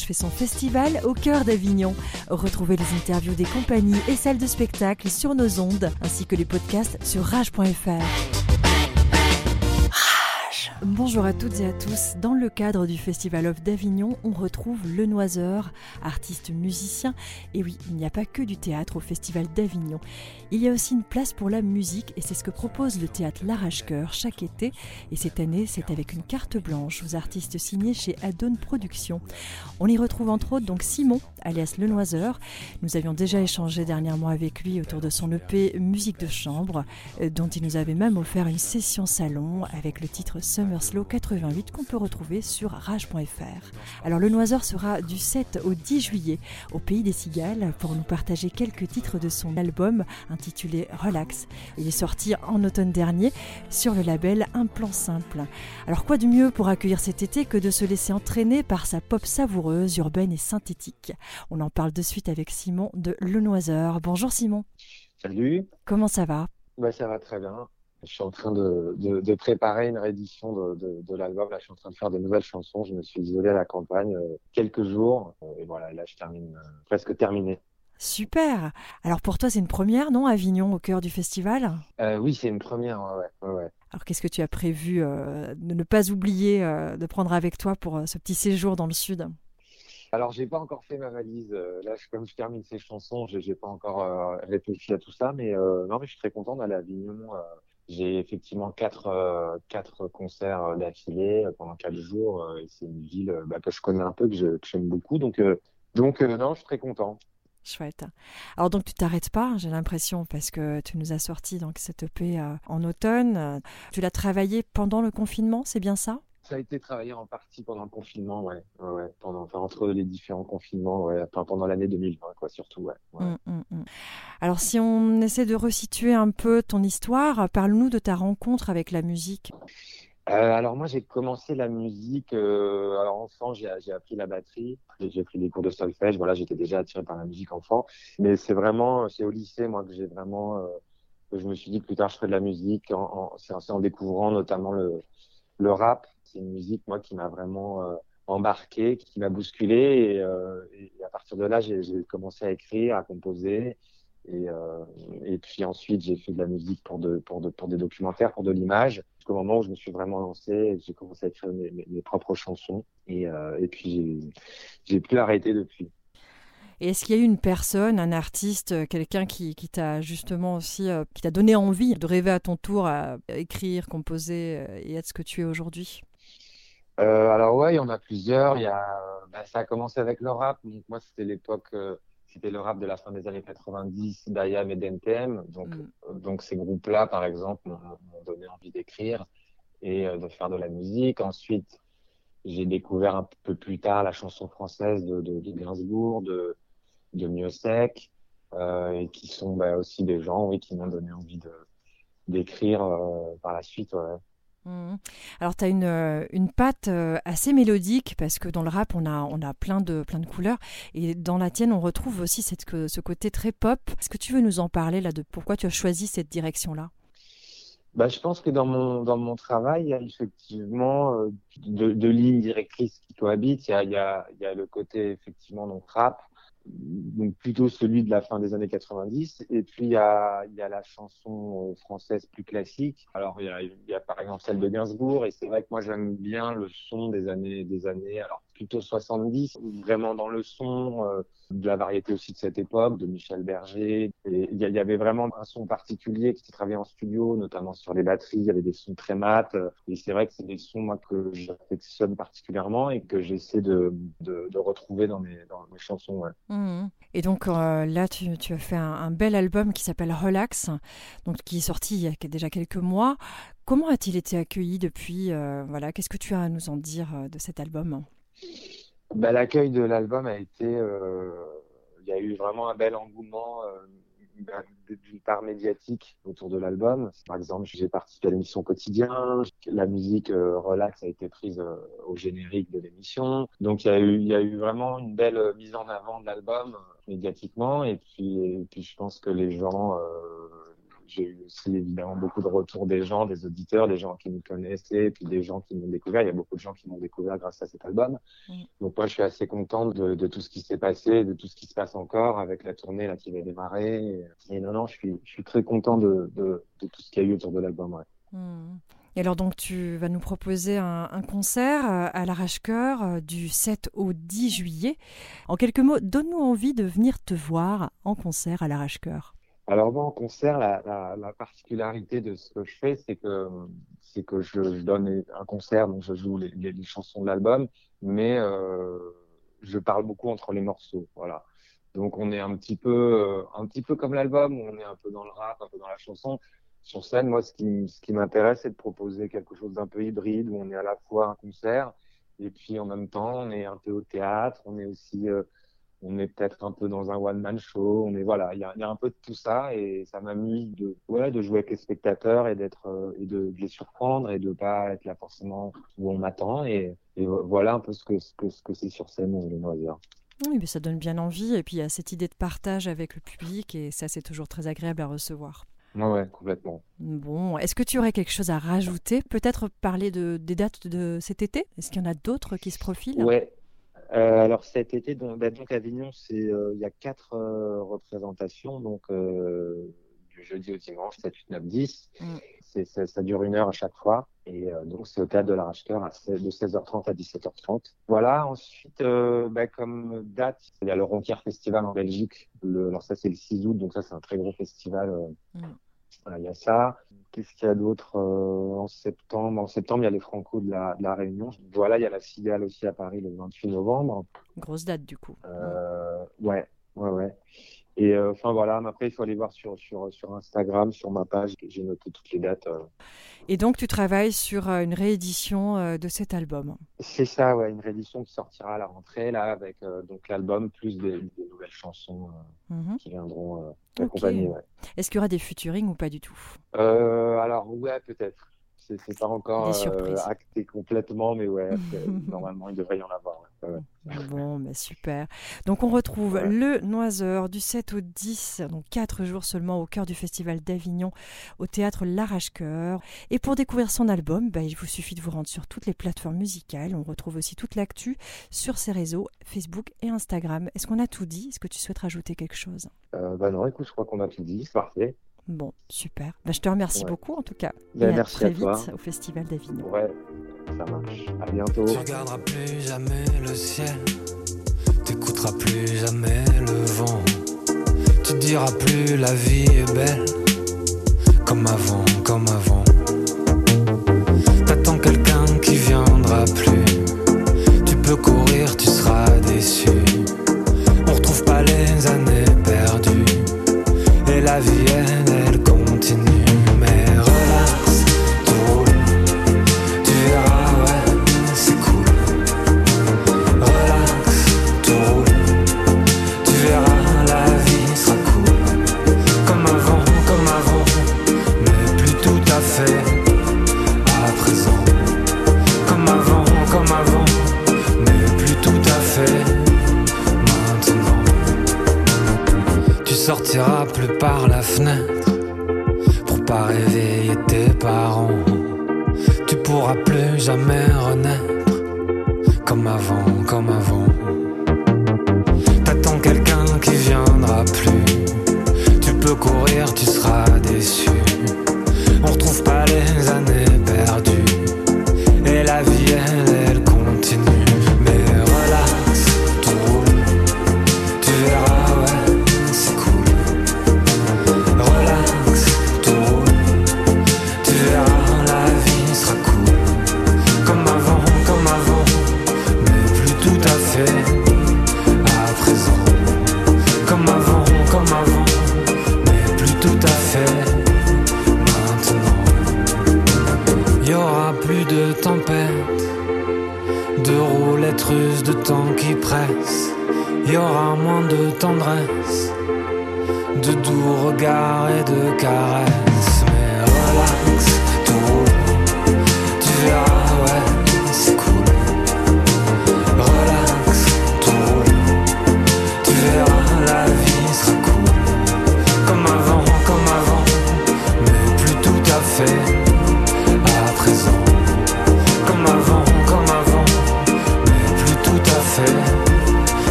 Fait son festival au cœur d'Avignon. Retrouvez les interviews des compagnies et salles de spectacle sur nos ondes, ainsi que les podcasts sur rage.fr. Bonjour à toutes et à tous. Dans le cadre du Festival of d'Avignon, on retrouve Le Noiseur, artiste musicien. Et oui, il n'y a pas que du théâtre au Festival d'Avignon. Il y a aussi une place pour la musique et c'est ce que propose le théâtre L'Arrache-Cœur chaque été. Et cette année, c'est avec une carte blanche aux artistes signés chez Adone Productions. On y retrouve entre autres donc Simon, alias Le Noiseur. Nous avions déjà échangé dernièrement avec lui autour de son EP Musique de chambre, euh, dont il nous avait même offert une session salon avec le titre Summer Slow 88 qu'on peut retrouver sur rage.fr. Alors le Noiseur sera du 7 au 10 juillet au Pays des Cigales pour nous partager quelques titres de son album intitulé Relax. Il est sorti en automne dernier sur le label Un plan simple. Alors quoi de mieux pour accueillir cet été que de se laisser entraîner par sa pop savoureuse, urbaine et synthétique? On en parle de suite avec Simon de Le Noiseur. Bonjour Simon. Salut. Comment ça va? Bah, Ça va très bien. Je suis en train de, de, de préparer une réédition de, l'album. Là, je suis en train de faire de nouvelles chansons. Je me suis isolé à la campagne euh, quelques jours. Euh, et voilà, là, je termine, euh, presque terminé. Super. Alors pour toi, c'est une première, non, Avignon, au cœur du festival? Euh, Oui, c'est une première. Ouais, ouais, ouais. Alors qu'est-ce que tu as prévu euh, de ne pas oublier euh, de prendre avec toi pour ce petit séjour dans le sud? Alors, j'ai pas encore fait ma valise. Là, comme je termine ces chansons, je n'ai pas encore réfléchi à tout ça, mais non, mais je suis très content d'aller à Avignon. J'ai effectivement quatre, euh, quatre concerts euh, d'affilée euh, pendant quatre jours. et c'est une ville bah, que je connais un peu, que, je, que j'aime beaucoup. Donc, donc non, je suis très content. Chouette. Alors donc tu t'arrêtes pas, j'ai l'impression, parce que tu nous as sorti donc cette EP en automne. Tu l'as travaillé pendant le confinement, c'est bien ça? Ça a été travaillé en partie pendant le confinement, ouais, ouais, pendant, enfin, entre les différents confinements, ouais, enfin, pendant l'année 2020, quoi, surtout, ouais. ouais. Mmh, mmh, mmh. Alors, si on essaie de resituer un peu ton histoire, parle-nous de ta rencontre avec la musique. Euh, alors moi j'ai commencé la musique euh, alors enfant j'ai appris la batterie j'ai pris des cours de solfège voilà j'étais déjà attiré par la musique enfant mais c'est vraiment c'est au lycée moi que j'ai vraiment euh, que je me suis dit que plus tard je ferais de la musique en, en, c'est en découvrant notamment le le rap c'est une musique moi qui m'a vraiment euh, embarqué, qui m'a bousculé. Et, euh, et, à partir de là j'ai commencé à écrire, à composer. Et, euh, et puis ensuite j'ai fait de la musique pour de, pour de, pour des documentaires, pour de l'image. Jusqu'au moment où je me suis vraiment lancé, j'ai commencé à écrire mes, mes, propres chansons. Et, euh, et puis j'ai plus arrêté depuis. Et est-ce qu'il y a eu une personne, un artiste, quelqu'un qui, qui t'a justement aussi, qui t'a donné envie de rêver à ton tour à écrire, composer et être ce que tu es aujourd'hui? Euh, alors ouais, il y en a plusieurs. Il y a, bah, ça a commencé avec le rap. Donc moi, c'était l'époque, euh, c'était le rap de la fin des années 90, d'IAM et d'NTM. Donc, mm. donc ces groupes-là, par exemple, m'ont donné envie d'écrire et euh, de faire de la musique. Ensuite, j'ai découvert un peu plus tard la chanson française de, de, de Gainsbourg, de, de Miossec, euh, et qui sont bah, aussi des gens, oui, qui m'ont donné envie de d'écrire par la suite. Ouais. Mmh. Alors, tu as une, euh, une patte euh, assez mélodique parce que dans le rap, on a, on a plein, de, plein de couleurs. Et dans la tienne, on retrouve aussi cette, ce côté très pop. Est-ce que tu veux nous en parler là de pourquoi tu as choisi cette direction-là? Bah, je pense que dans mon, dans mon travail, il y a effectivement euh, deux, deux lignes directrices qui cohabitent. Il y a, y a, y a le côté effectivement donc rap, donc plutôt celui de la fin des années 90. Et puis il y a, y a la chanson euh, française plus classique. Alors il y a, y a par exemple celle de Gainsbourg, et c'est vrai que moi j'aime bien le son des années, des années, alors plutôt 70, vraiment dans le son, euh, de la variété aussi de cette époque, de Michel Berger. Il y, avait vraiment un son particulier qui travaillé en studio, notamment sur les batteries. Il y avait des sons très mat. Et c'est vrai que c'est des sons que j'affectionne particulièrement et que j'essaie de, retrouver dans mes, chansons. Mmh. Et donc euh, là, tu, as fait un, bel album qui s'appelle Relax, donc qui est sorti il y a déjà quelques mois. Comment a-t-il été accueilli depuis euh, Voilà, qu'est-ce que tu as à nous en dire de cet album? Bah, L'accueil de l'album a été, euh, il y a eu vraiment un bel engouement euh, d'une part médiatique autour de l'album. Par exemple, j'ai participé à l'émission Quotidien, la musique euh, relax a été prise euh, au générique de l'émission. Donc il y, a eu, vraiment une belle mise en avant de l'album médiatiquement et puis je pense que les gens j'ai eu aussi évidemment beaucoup de retours des gens, des auditeurs, des gens qui me connaissaient, puis des gens qui m'ont découvert. Il y a beaucoup de gens qui m'ont découvert grâce à cet album. Donc moi, je suis assez contente de, de tout ce qui s'est passé, de tout ce qui se passe encore avec la tournée là qui va démarrer. Et, non, non, je suis, je suis très content de, de, de tout ce qu'il y a eu autour de l'album. Ouais. Mm. Et alors donc tu vas nous proposer un, un concert euh, à l'Arrache-Cœur euh, du 7 au 10 juillet. En quelques mots, donne-nous envie de venir te voir en concert à l'Arrache-Cœur. Alors moi en concert, la, la, la, particularité de ce que je fais, c'est que c'est que je, donne un concert, donc je joue les chansons de l'album, mais euh, je parle beaucoup entre les morceaux, voilà. Donc on est un petit peu euh, un petit peu comme l'album, on est un peu dans le rap, un peu dans la chanson. Sur scène, moi, ce qui, ce qui m'intéresse, c'est de proposer quelque chose d'un peu hybride, où on est à la fois un concert, et puis en même temps, on est un peu au théâtre, on est aussi euh, on est peut-être un peu dans un one man show, on est voilà, il y a, y a, un peu de tout ça et ça m'amuse de ouais, de jouer avec les spectateurs et d'être euh, et de, de, les surprendre et de pas être là forcément où on m'attend et, et, voilà un peu ce que ce que ce que c'est sur scène les loisirs. Oui, mais ça donne bien envie et puis il y a cette idée de partage avec le public et ça c'est toujours très agréable à recevoir. Ouais, complètement. Bon, est-ce que tu aurais quelque chose à rajouter? Peut-être parler de, des dates de cet été? Est-ce qu'il y en a d'autres qui se profilent? Ouais, euh, alors cet été, donc, bah, donc Avignon, c'est euh, il y a quatre euh, représentations, donc euh, du jeudi au dimanche, 7, 8, 9, 10. Mm. Ça, ça, dure une heure à chaque fois, et euh, donc c'est au théâtre de l'Arrache-Cœur de 16h30 à 17h30. Voilà. Ensuite, bah, comme date, il y a le Ronquier Festival en Belgique. Le, alors ça c'est le 6 août, donc ça c'est un très gros festival. Mm. Voilà, il y a ça. Qu'est-ce qu'il y a d'autre euh, en septembre? En septembre, il y a les Franco de la, de la Réunion. Voilà, il y a la Cigale aussi à Paris le 28 novembre. Grosse date du coup. Euh, ouais, ouais, ouais. Et euh, enfin voilà, après il faut aller voir sur, sur, sur Instagram, sur ma page, j'ai noté toutes les dates. Euh. Et donc tu travailles sur euh, une réédition de cet album C'est ça, ouais, une réédition qui sortira à la rentrée, là, avec euh, donc l'album plus des, des, nouvelles chansons mm -hmm. qui viendront accompagner. Okay. Ouais. Est-ce qu'il y aura des futurings ou pas du tout? Alors ouais, peut-être c'est pas encore acté complètement, mais ouais, normalement il devrait y en avoir. Bon, mais super. Donc on retrouve ouais. le Noiseur du 7 au 10, donc 4 jours seulement au cœur du Festival d'Avignon, au théâtre L'Arrache-Cœur. Et pour découvrir son album, bah, il vous suffit de vous rendre sur toutes les plateformes musicales. On retrouve aussi toute l'actu sur ses réseaux, Facebook et Instagram. Est-ce qu'on a tout dit? Est-ce que tu souhaites rajouter quelque chose? Euh, Bah non, écoute, je crois qu'on a tout dit, c'est parfait. Bon, super. Bah, je te remercie ouais. beaucoup en tout cas. Bah, Et merci à très à vite toi. au Festival d'Avignon. Ouais, ça marche. À bientôt. Tu regarderas plus jamais le ciel. T'écouteras plus jamais le vent. Tu diras plus la vie est belle. Comme avant, comme avant. T'attends quelqu'un qui viendra plus. Tu peux courir, tu seras déçu. On retrouve pas les années perdues. Et la vie, elle, Tu sortiras plus par la fenêtre pour pas réveiller tes parents. Tu pourras plus jamais renaître comme avant, comme avant. T'attends quelqu'un qui viendra plus. Tu peux courir, tu seras déçu. De tempêtes, de roulettes russes, de temps qui presse. Y aura moins de tendresse, de doux regards et de caresses.